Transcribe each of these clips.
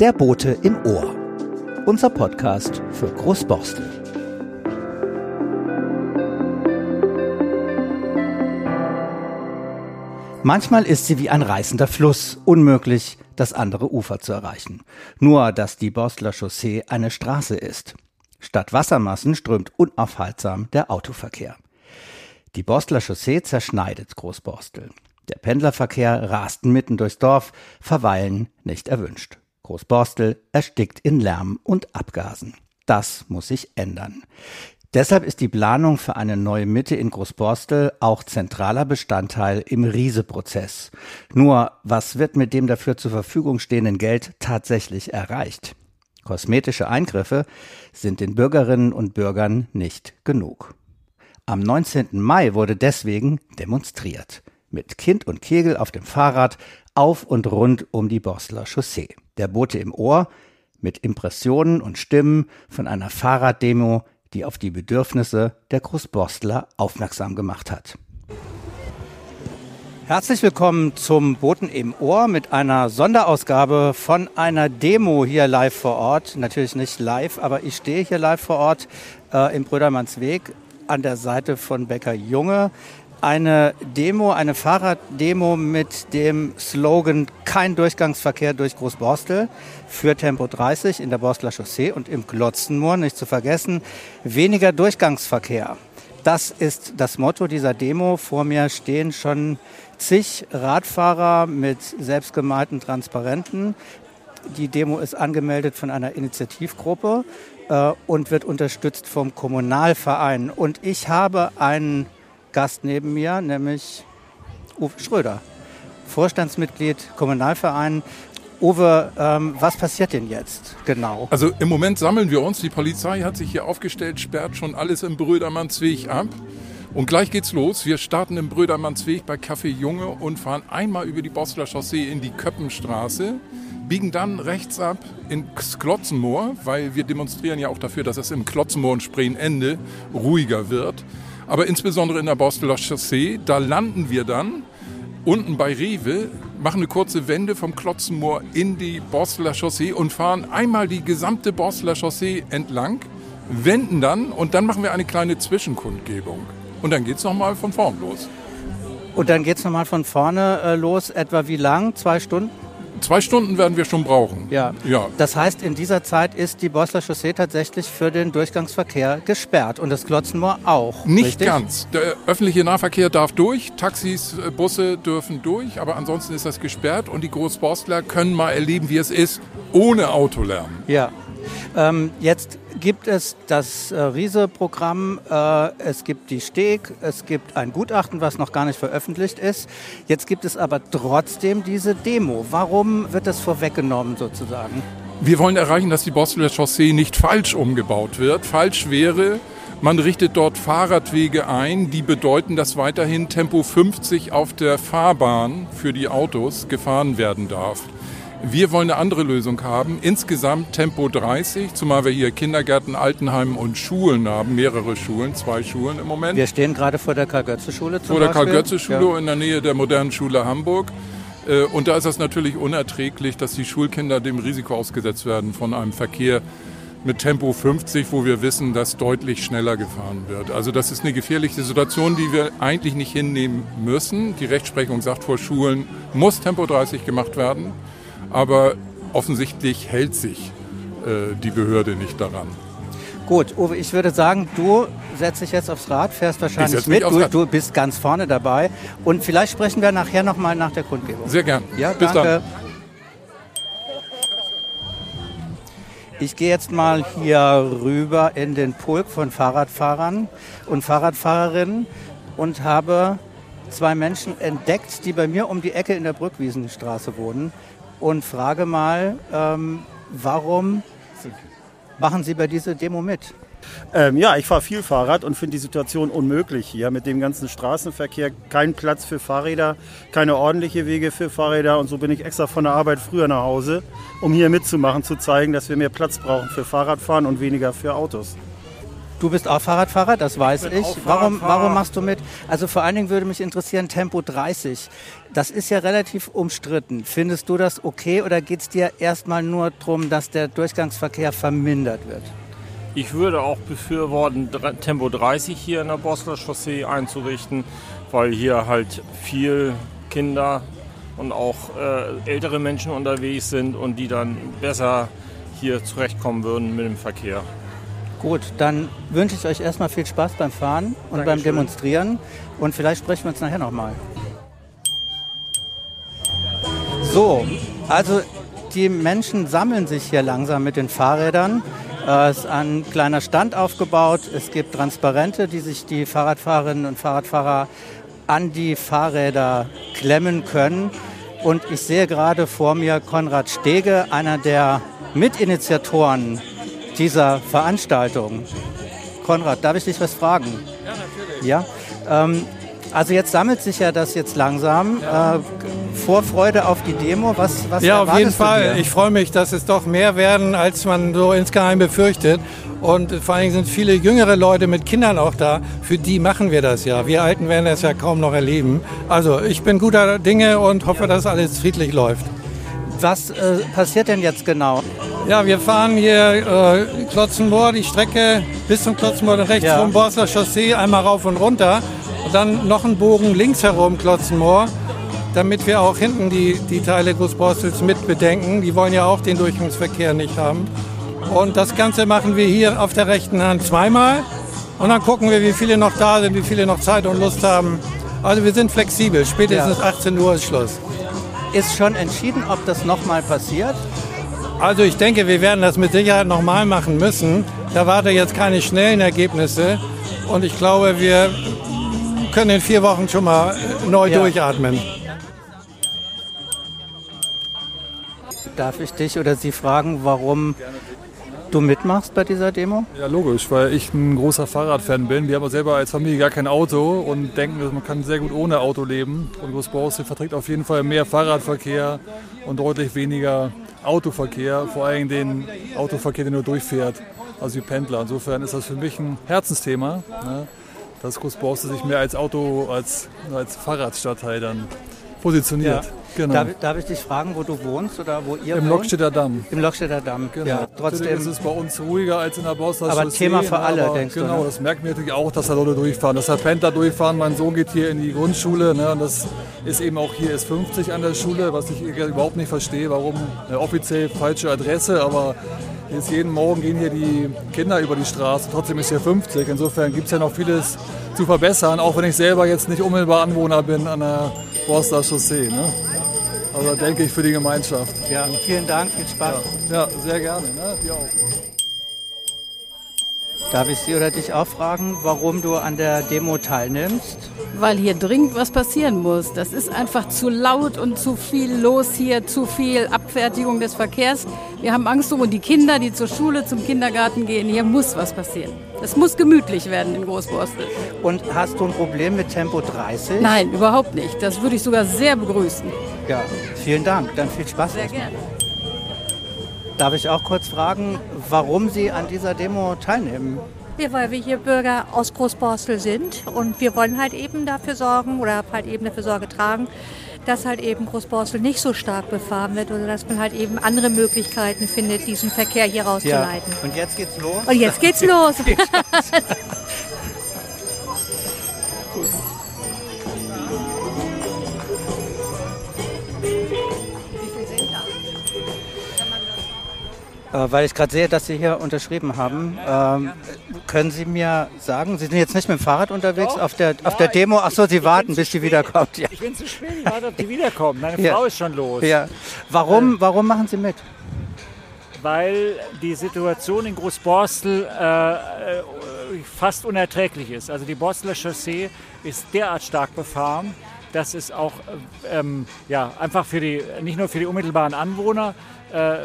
Der Bote im Ohr. Unser Podcast für Großborstel. Manchmal ist sie wie ein reißender Fluss, unmöglich, das andere Ufer zu erreichen. Nur, dass die Borstler Chaussee eine Straße ist. Statt Wassermassen strömt unaufhaltsam der Autoverkehr. Die Borstler Chaussee zerschneidet Großborstel. Der Pendlerverkehr rast mitten durchs Dorf, verweilen nicht erwünscht. Großborstel erstickt in Lärm und Abgasen. Das muss sich ändern. Deshalb ist die Planung für eine neue Mitte in Großborstel auch zentraler Bestandteil im Riese-Prozess. Nur, was wird mit dem dafür zur Verfügung stehenden Geld tatsächlich erreicht? Kosmetische Eingriffe sind den Bürgerinnen und Bürgern nicht genug. Am 19. Mai wurde deswegen demonstriert mit Kind und Kegel auf dem Fahrrad auf und rund um die Bosler Chaussee. Der Bote im Ohr mit Impressionen und Stimmen von einer Fahrraddemo, die auf die Bedürfnisse der Großborstler aufmerksam gemacht hat. Herzlich willkommen zum Boten im Ohr mit einer Sonderausgabe von einer Demo hier live vor Ort. Natürlich nicht live, aber ich stehe hier live vor Ort äh, im Brödermannsweg an der Seite von Becker Junge eine Demo, eine Fahrraddemo mit dem Slogan Kein Durchgangsverkehr durch Großborstel für Tempo 30 in der Borstler Chaussee und im Glotzenmoor, nicht zu vergessen, weniger Durchgangsverkehr. Das ist das Motto dieser Demo. Vor mir stehen schon zig Radfahrer mit selbstgemalten Transparenten. Die Demo ist angemeldet von einer Initiativgruppe äh, und wird unterstützt vom Kommunalverein. Und ich habe einen Gast neben mir, nämlich Uwe Schröder, Vorstandsmitglied Kommunalverein. Uwe, ähm, was passiert denn jetzt genau? Also im Moment sammeln wir uns. Die Polizei hat sich hier aufgestellt, sperrt schon alles im Brödermannsweg ab. Und gleich geht's los. Wir starten im Brödermannsweg bei Café Junge und fahren einmal über die Bosler Chaussee in die Köppenstraße, biegen dann rechts ab ins Klotzenmoor, weil wir demonstrieren ja auch dafür, dass es im Klotzenmoor und Spreenende ruhiger wird aber insbesondere in der Borsteler Chaussee. Da landen wir dann unten bei Rewe, machen eine kurze Wende vom Klotzenmoor in die Borsteler Chaussee und fahren einmal die gesamte Borsteler Chaussee entlang, wenden dann und dann machen wir eine kleine Zwischenkundgebung. Und dann geht es nochmal von vorn los. Und dann geht es nochmal von vorne äh, los, etwa wie lang? Zwei Stunden? Zwei Stunden werden wir schon brauchen. Ja. ja. Das heißt, in dieser Zeit ist die Bosler Chaussee tatsächlich für den Durchgangsverkehr gesperrt und das Glotzenmoor auch. Nicht richtig? ganz. Der öffentliche Nahverkehr darf durch, Taxis, äh, Busse dürfen durch, aber ansonsten ist das gesperrt und die Großborstler können mal erleben, wie es ist, ohne Autolärm. Ja. Ähm, jetzt gibt es das äh, Riese-Programm, äh, es gibt die Steg, es gibt ein Gutachten, was noch gar nicht veröffentlicht ist. Jetzt gibt es aber trotzdem diese Demo. Warum wird das vorweggenommen sozusagen? Wir wollen erreichen, dass die Bosteler Chaussee nicht falsch umgebaut wird. Falsch wäre, man richtet dort Fahrradwege ein, die bedeuten, dass weiterhin Tempo 50 auf der Fahrbahn für die Autos gefahren werden darf. Wir wollen eine andere Lösung haben. Insgesamt Tempo 30, zumal wir hier Kindergärten, Altenheim und Schulen haben, mehrere Schulen, zwei Schulen im Moment. Wir stehen gerade vor der Karl-Götze-Schule Vor der Karl-Götze-Schule ja. in der Nähe der modernen Schule Hamburg. Äh, und da ist es natürlich unerträglich, dass die Schulkinder dem Risiko ausgesetzt werden von einem Verkehr mit Tempo 50, wo wir wissen, dass deutlich schneller gefahren wird. Also das ist eine gefährliche Situation, die wir eigentlich nicht hinnehmen müssen. Die Rechtsprechung sagt, vor Schulen muss Tempo 30 gemacht werden aber offensichtlich hält sich äh, die Behörde nicht daran. Gut, Uwe, ich würde sagen, du setzt dich jetzt aufs Rad, fährst wahrscheinlich mit. Du, du, bist ganz vorne dabei. Und vielleicht sprechen wir nachher nochmal nach der Kundgebung. Sehr gern. Ja, Bis danke. Dann. Ich gehe jetzt mal hier rüber in den Pulk von Fahrradfahrern und Fahrradfahrerinnen und habe zwei Menschen entdeckt, die bei mir um die Ecke in der Brückwiesenstraße wohnen und frage mal, ähm, warum machen Sie bei dieser Demo mit? Ähm, ja, ich fahre viel Fahrrad und finde die Situation unmöglich hier mit dem ganzen Straßenverkehr. Kein Platz für Fahrräder, keine ordentliche Wege für Fahrräder und so bin ich extra von der Arbeit früher nach Hause, um hier mitzumachen, zu zeigen, dass wir mehr Platz brauchen für Fahrradfahren und weniger für Autos. Du bist auch Fahrradfahrer, das weiß ich. auch Warum, warum machst du mit? Also vor allen Dingen würde mich interessieren, Tempo 30. Das ist ja relativ umstritten. Findest du das okay oder geht es dir erstmal nur darum, dass der Durchgangsverkehr vermindert wird? Ich würde auch befürworten, Tempo 30 hier in der Bosler Chaussee einzurichten, weil hier halt viel Kinder und auch äh, ältere Menschen unterwegs sind und die dann besser hier zurechtkommen würden mit dem Verkehr. Gut, dann wünsche ich euch erstmal viel Spaß beim Fahren und beim Dankeschön. Demonstrieren und vielleicht sprechen wir uns nachher nochmal. So, also die Menschen sammeln sich hier langsam mit den Fahrrädern. Äh, Es ist ein kleiner Stand aufgebaut. Es gibt Transparente, die sich die Fahrradfahrerinnen und Fahrradfahrer an die Fahrräder klemmen können. Und ich sehe gerade vor mir Konrad Stege, einer der Mitinitiatoren dieser Veranstaltung. Konrad, darf ich dich was fragen? Ja, natürlich. Ja? Ähm, also jetzt sammelt sich ja das jetzt langsam. Äh, Vorfreude auf die Demo, was, was Ja, auf jeden Fall. Ich freue mich, dass es doch mehr werden, als man so insgeheim befürchtet. Und vor allen Dingen sind viele jüngere Leute mit Kindern auch da. Für die machen wir das ja. Wir Alten werden das ja kaum noch erleben. Also ich bin guter Dinge und hoffe, dass alles friedlich läuft. Was äh, passiert denn jetzt genau? Ja, wir fahren hier äh, Klotzenmoor, die Strecke bis zum Klotzenmoor rechts Ja. vom Borsler Chaussee einmal rauf und runter. Und dann noch einen Bogen links herum Klotzenmoor, damit wir auch hinten die, die Teile Großborstels mit bedenken. Die wollen ja auch den Durchgangsverkehr nicht haben. Und das Ganze machen wir hier auf der rechten Hand zweimal. Und dann gucken wir, wie viele noch da sind, wie viele noch Zeit und Lust haben. Also wir sind flexibel. Spätestens Ja. 18 Uhr ist Schluss. Ist schon entschieden, ob das nochmal passiert? Also ich denke, wir werden das mit Sicherheit nochmal machen müssen. Ich erwarte jetzt keine schnellen Ergebnisse. Und ich glaube, wir können in vier Wochen schon mal äh, neu Ja. durchatmen. Darf ich dich oder Sie fragen, warum du mitmachst bei dieser Demo? Ja, logisch, weil ich ein großer Fahrradfan bin. Wir haben aber selber als Familie gar kein Auto und denken, dass man kann sehr gut ohne Auto leben. Und Großborstel verträgt auf jeden Fall mehr Fahrradverkehr und deutlich weniger Autoverkehr, vor allem den Autoverkehr, der nur durchfährt, also die Pendler. Insofern ist das für mich ein Herzensthema, ne, dass Großborstel sich mehr als Auto, als, als Fahrradstadtteil dann positioniert. Genau. Darf, darf ich dich fragen, wo du wohnst oder wo ihr Im wohnt? Lokstädter Damm. Im Lokstädter Damm. Genau. Ja, Natürlich trotzdem. ist es bei uns ruhiger als in der Bosner Aber Chaussee, Thema für alle, aber denkst du, Genau, ne? das merken wir natürlich auch, dass da Leute durchfahren, dass da Pendler durchfahren. Mein Sohn geht hier in die Grundschule ne, und das ist eben auch hier ist 50 an der Schule, was ich überhaupt nicht verstehe, warum eine offiziell falsche Adresse, aber jetzt jeden Morgen gehen hier die Kinder über die Straße, trotzdem ist hier 50. Insofern gibt es ja noch vieles zu verbessern, auch wenn ich selber jetzt nicht unmittelbar Anwohner bin an der Bosner Chaussee. Ne? Also denke ich für die Gemeinschaft. Ja, vielen Dank, viel Spaß. Ja, sehr gerne. Ne? Wir auch. Darf ich Sie oder dich auch fragen, warum du an der Demo teilnimmst? weil hier dringend was passieren muss. Das ist einfach zu laut und zu viel los hier, zu viel Abfertigung des Verkehrs. Wir haben Angst um die Kinder, die zur Schule, zum Kindergarten gehen. Hier muss was passieren. Es muss gemütlich werden in Großborstel. Und hast du ein Problem mit Tempo 30? Nein, überhaupt nicht. Das würde ich sogar sehr begrüßen. Ja, vielen Dank. Dann viel Spaß. Sehr gerne. Darf ich auch kurz fragen, warum Sie an dieser Demo teilnehmen? Ja, weil wir hier Bürger aus Großborstel sind und wir wollen halt eben dafür sorgen oder halt eben dafür Sorge tragen, dass halt eben Großborstel nicht so stark befahren wird oder dass man halt eben andere Möglichkeiten findet, diesen Verkehr hier rauszuleiten. Und jetzt geht's los. Und jetzt geht's los. weil ich gerade sehe, dass Sie hier unterschrieben haben. Ähm, können Sie mir sagen, Sie sind jetzt nicht mit dem Fahrrad unterwegs auf der, auf der Demo? Ach so, Sie warten, bis die wiederkommt. Ja. Ich bin zu spät, ich warte, ob die wiederkommen. Meine Ja. Frau ist schon los. Ja. Warum, warum machen Sie mit? Weil die Situation in Großborstel äh, äh, fast unerträglich ist. Also die Borsteler Chaussee ist derart stark befahren, dass es auch äh, ähm, ja, einfach für die, nicht nur für die unmittelbaren Anwohner äh,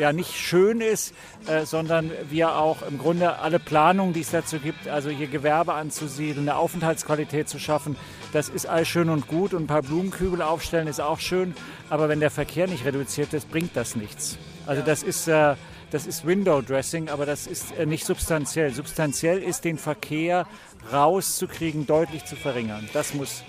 ja, nicht schön ist, äh, sondern wir auch im Grunde alle Planungen, die es dazu gibt, also hier Gewerbe anzusiedeln, eine Aufenthaltsqualität zu schaffen, das ist alles schön und gut und ein paar Blumenkübel aufstellen ist auch schön, aber wenn der Verkehr nicht reduziert ist, bringt das nichts. Also das ist, äh, das ist Window Dressing, aber das ist äh, nicht substanziell. Substanziell ist den Verkehr rauszukriegen, deutlich zu verringern. Das muss,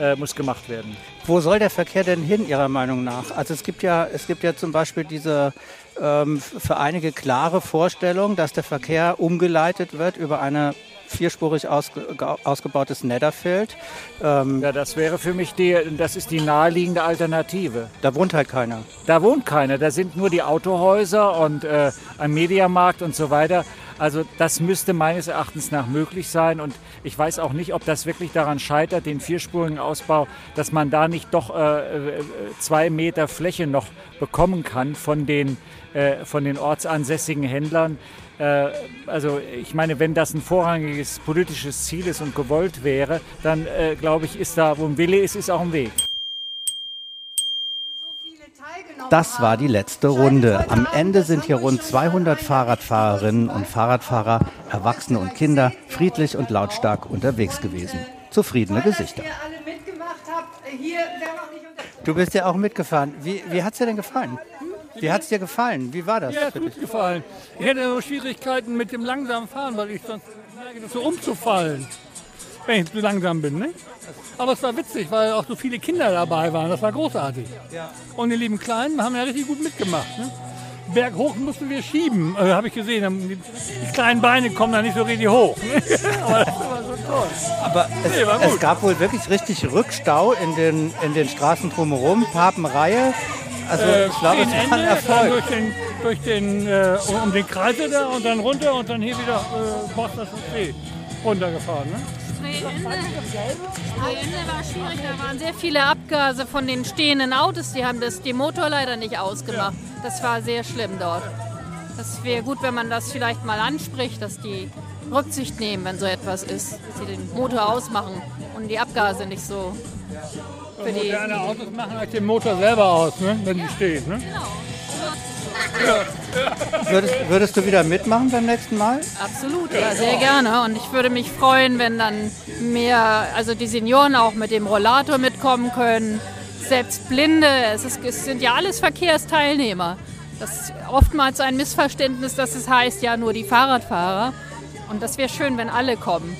äh, muss gemacht werden. Wo soll der Verkehr denn hin, Ihrer Meinung nach? Also es gibt ja, es gibt ja zum Beispiel diese ähm, für einige klare Vorstellung, dass der Verkehr umgeleitet wird über eine vierspurig ausge, ausgebautes Netherfeld. Ähm, ja, das wäre für mich die, das ist die naheliegende Alternative. Da wohnt halt keiner. Da wohnt keiner. Da sind nur die Autohäuser und äh, ein Mediamarkt und so weiter. Also das müsste meines Erachtens nach möglich sein und ich weiß auch nicht, ob das wirklich daran scheitert, den vierspurigen Ausbau, dass man da nicht doch äh, äh zwei Meter Fläche noch bekommen kann von den, äh, von den ortsansässigen Händlern. Äh, also ich meine, wenn das ein vorrangiges politisches Ziel ist und gewollt wäre, dann äh, glaube ich, ist da, wo ein Wille ist, ist auch ein Weg. Das war die letzte Runde. Am Ende sind hier rund 200 Fahrradfahrerinnen und Fahrradfahrer, Erwachsene und Kinder, friedlich und lautstark unterwegs gewesen. Zufriedene Gesichter. Du bist ja auch mitgefahren. Wie, wie hat es dir denn gefallen? Wie hat es dir gefallen? Wie war das? Ja, gut gefallen. Ich hätte nur Schwierigkeiten mit dem langsamen Fahren, weil ich sonst neige so umzufallen, wenn ich zu langsam bin. Ne? Aber es war witzig, weil auch so viele Kinder dabei waren. Das war großartig. Und die lieben Kleinen haben ja richtig gut mitgemacht. Ne? Berghoch mussten wir schieben, äh, habe ich gesehen. Die, kleinen Beine kommen da nicht so richtig hoch. Ne? Aber das war so toll. Aber es, nee, es, gab wohl wirklich richtig Rückstau in den, in den Straßen drumherum, Papenreihe. Also äh, ich glaube, es war ein Erfolg. Durch den, durch den, äh, um den Kreise da und dann runter und dann hier wieder äh, Boston See runtergefahren. Ne? Sprayende war schwierig, da waren sehr viele Abgase von den stehenden Autos, die haben das, den Motor leider nicht ausgemacht. Das war sehr schlimm dort. Das wäre gut, wenn man das vielleicht mal anspricht, dass die Rücksicht nehmen, wenn so etwas ist, dass sie den Motor ausmachen und die Abgase nicht so für die. Moderne Autos machen halt den Motor selber aus, ne? wenn ja, die stehen. Ne? Genau. Würdest, würdest, du wieder mitmachen beim nächsten Mal? Absolut, ja, sehr gerne. Und ich würde mich freuen, wenn dann mehr, also die Senioren auch mit dem Rollator mitkommen können. Selbst Blinde, es, ist, es sind ja alles Verkehrsteilnehmer. Das ist oftmals ein Missverständnis, dass es heißt, ja nur die Fahrradfahrer. Und das wäre schön, wenn alle kommen.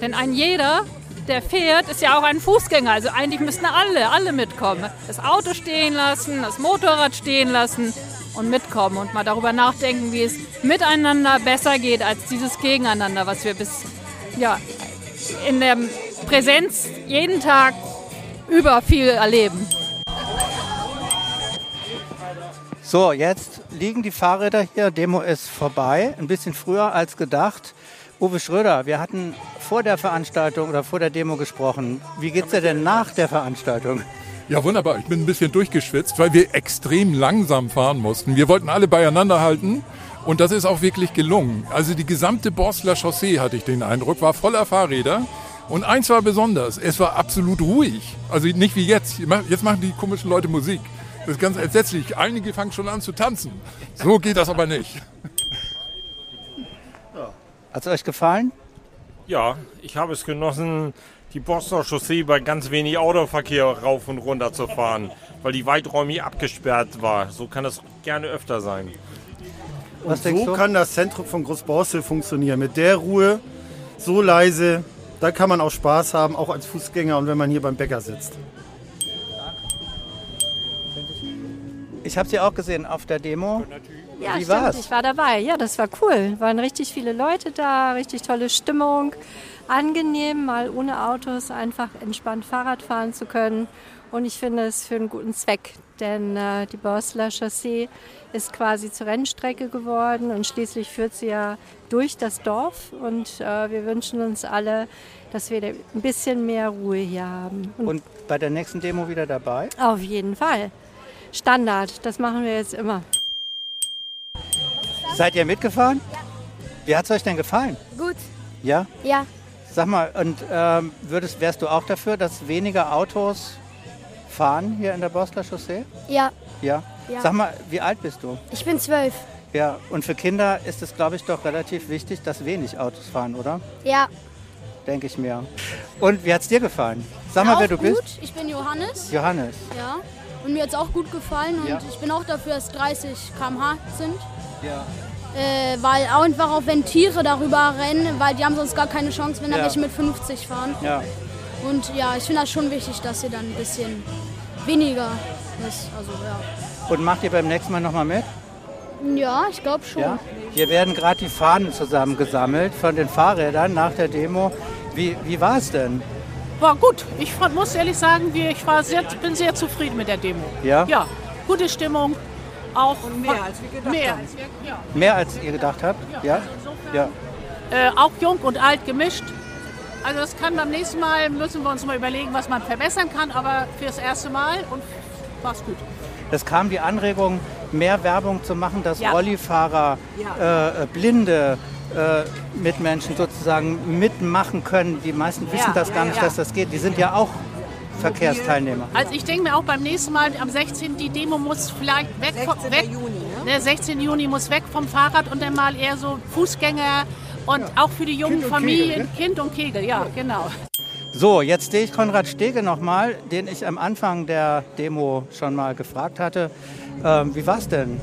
Denn ein jeder der fährt, ist ja auch ein Fußgänger. Also eigentlich müssten alle, alle mitkommen. Das Auto stehen lassen, das Motorrad stehen lassen und mitkommen und mal darüber nachdenken, wie es miteinander besser geht als dieses Gegeneinander, was wir bis ja, in der Präsenz jeden Tag über viel erleben. So, jetzt liegen die Fahrräder hier. Demo ist vorbei, ein bisschen früher als gedacht. Uwe Schröder, wir hatten vor der Veranstaltung oder vor der Demo gesprochen. Wie geht es dir denn nach der Veranstaltung? Ja, wunderbar. Ich bin ein bisschen durchgeschwitzt, weil wir extrem langsam fahren mussten. Wir wollten alle beieinander halten und das ist auch wirklich gelungen. Also die gesamte Borsler Chaussee, hatte ich den Eindruck, war voller Fahrräder. Und eins war besonders, es war absolut ruhig. Also nicht wie jetzt. Jetzt machen die komischen Leute Musik. Das ist ganz entsetzlich. Einige fangen schon an zu tanzen. So geht das aber nicht. Hat es euch gefallen? Ja, ich habe es genossen, die Bostoner Chaussee bei ganz wenig Autoverkehr rauf und runter zu fahren, weil die weiträumig abgesperrt war. So kann es gerne öfter sein. Und so kann das Zentrum von Großborstel funktionieren. Mit der Ruhe, so leise, da kann man auch Spaß haben, auch als Fußgänger und wenn man hier beim Bäcker sitzt. Ich habe sie auch gesehen auf der Demo. Ja, Wie stimmt, war's? ich war dabei. Ja, das war cool. Waren richtig viele Leute da, richtig tolle Stimmung. Angenehm, mal ohne Autos einfach entspannt Fahrrad fahren zu können. Und ich finde es für einen guten Zweck, denn äh, die Borsler Chaussee ist quasi zur Rennstrecke geworden und schließlich führt sie ja durch das Dorf. Und äh, wir wünschen uns alle, dass wir ein bisschen mehr Ruhe hier haben. Und, und bei der nächsten Demo wieder dabei? Auf jeden Fall. Standard, das machen wir jetzt immer. Seid ihr mitgefahren? Ja. Wie hat es euch denn gefallen? Gut. Ja? Ja. Sag mal, und ähm, würdest, wärst du auch dafür, dass weniger Autos fahren hier in der Bosler Chaussee? Ja. Ja? ja. Sag mal, wie alt bist du? Ich bin zwölf. Ja, und für Kinder ist es, glaube ich, doch relativ wichtig, dass wenig Autos fahren, oder? Ja. Denke ich mir. Und wie hat es dir gefallen? Sag mal, wer du gut. bist. Ich bin Johannes. Johannes. Ja. und mir hat es auch gut gefallen und Ja. ich bin auch dafür, dass 30 km/h sind. Ja. Äh, weil auch einfach auch wenn Tiere darüber rennen, weil die haben sonst gar keine Chance, wenn da Ja. welche mit 50 fahren. Ja. Und ja, ich finde das schon wichtig, dass sie dann ein bisschen weniger ist. Also ja. Und macht ihr beim nächsten Mal nochmal mit? Ja, ich glaube schon. Ja? Hier werden gerade die Fahnen zusammengesammelt von den Fahrrädern nach der Demo. Wie, wie war es denn? War gut. Ich muss ehrlich sagen, wir- ich war sehr, bin sehr zufrieden mit der Demo. Ja? Ja, gute Stimmung. Auch mehr als wir gedacht mehr. haben. Ja. Mehr als ihr gedacht habt? Ja? Ja. Äh, auch jung und alt gemischt. Also das kann beim nächsten Mal, müssen wir uns mal überlegen, was man verbessern kann, aber fürs erste Mal und war's gut. Es kam die Anregung, mehr Werbung zu machen, dass Ja. Rollifahrer, äh, äh, Blinde, äh, Mitmenschen sozusagen mitmachen können. Die meisten wissen Ja, das gar ja, nicht, ja. dass das geht. Die sind ja auch Verkehrsteilnehmer. Also ich denke mir auch beim nächsten Mal, am 16. die Demo muss vielleicht weg vom 16. weg, Juni, ne? 16. Juni muss weg vom Fahrrad und dann mal eher so Fußgänger und auch für die jungen Kind und Familien, Kegel, ne? Kind und Kegel, ja, genau. So, jetzt sehe ich Konrad Stege nochmal, den ich am Anfang der Demo schon mal gefragt hatte. Ähm, wie war's denn?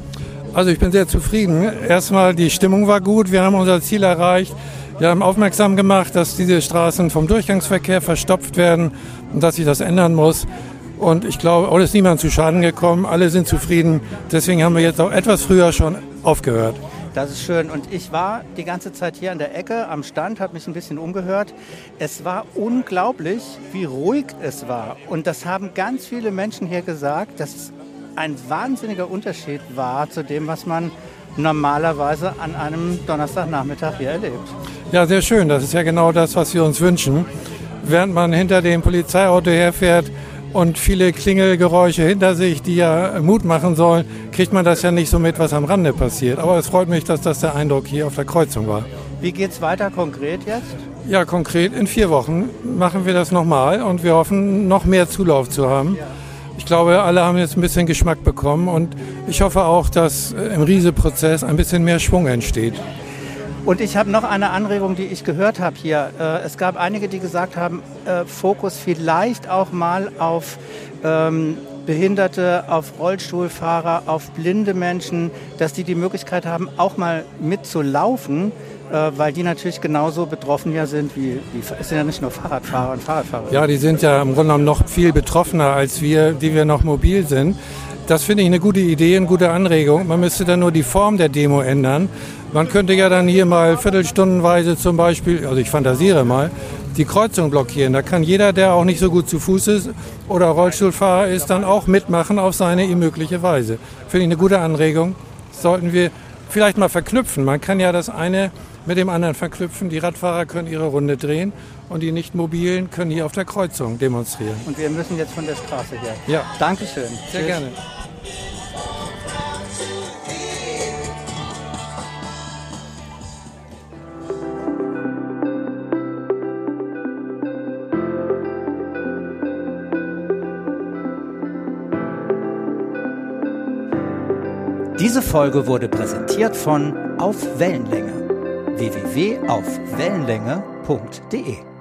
Also ich bin sehr zufrieden. Erstmal die Stimmung war gut, wir haben unser Ziel erreicht. Wir haben aufmerksam gemacht, dass diese Straßen vom Durchgangsverkehr verstopft werden und dass sich das ändern muss. Und ich glaube, auch ist niemand zu Schaden gekommen. Alle sind zufrieden. Deswegen haben wir jetzt auch etwas früher schon aufgehört. Das ist schön. Und ich war die ganze Zeit hier an der Ecke am Stand, habe mich ein bisschen umgehört. Es war unglaublich, wie ruhig es war. Und das haben ganz viele Menschen hier gesagt, dass es ein wahnsinniger Unterschied war zu dem, was man normalerweise an einem Donnerstagnachmittag hier erlebt. Ja, sehr schön. Das ist ja genau das, was wir uns wünschen. Während man hinter dem Polizeiauto herfährt und viele Klingelgeräusche hinter sich, die ja Mut machen sollen, kriegt man das ja nicht so mit, was am Rande passiert. Aber es freut mich, dass das der Eindruck hier auf der Kreuzung war. Wie geht's weiter konkret jetzt? Ja, konkret in vier Wochen machen wir das nochmal und wir hoffen, noch mehr Zulauf zu haben. Ich glaube, alle haben jetzt ein bisschen Geschmack bekommen und ich hoffe auch, dass im Riese-Prozess ein bisschen mehr Schwung entsteht. Und ich habe noch eine Anregung, die ich gehört habe hier. Äh, es gab einige, die gesagt haben, äh, Fokus vielleicht auch mal auf ähm, Behinderte, auf Rollstuhlfahrer, auf blinde Menschen, dass die die Möglichkeit haben, auch mal mitzulaufen, äh, weil die natürlich genauso betroffen ja sind wie, wie es sind ja nicht nur Fahrradfahrer und Fahrradfahrer. Ja, die sind ja im Grunde genommen noch viel betroffener als wir, die wir noch mobil sind. Das finde ich eine gute Idee, eine gute Anregung. Man müsste dann nur die Form der Demo ändern. Man könnte ja dann hier mal viertelstundenweise zum Beispiel, also ich fantasiere mal, die Kreuzung blockieren. Da kann jeder, der auch nicht so gut zu Fuß ist oder Rollstuhlfahrer ist, dann auch mitmachen auf seine ihm mögliche Weise. Finde ich eine gute Anregung. Sollten wir vielleicht mal verknüpfen. Man kann ja das eine mit dem anderen verknüpfen. Die Radfahrer können ihre Runde drehen und die Nicht-Mobilen können hier auf der Kreuzung demonstrieren. Und wir müssen jetzt von der Straße her. Ja. Dankeschön. Sehr Tschüss. gerne. Diese Folge wurde präsentiert von Auf Wellenlänge www.aufwellenlänge.de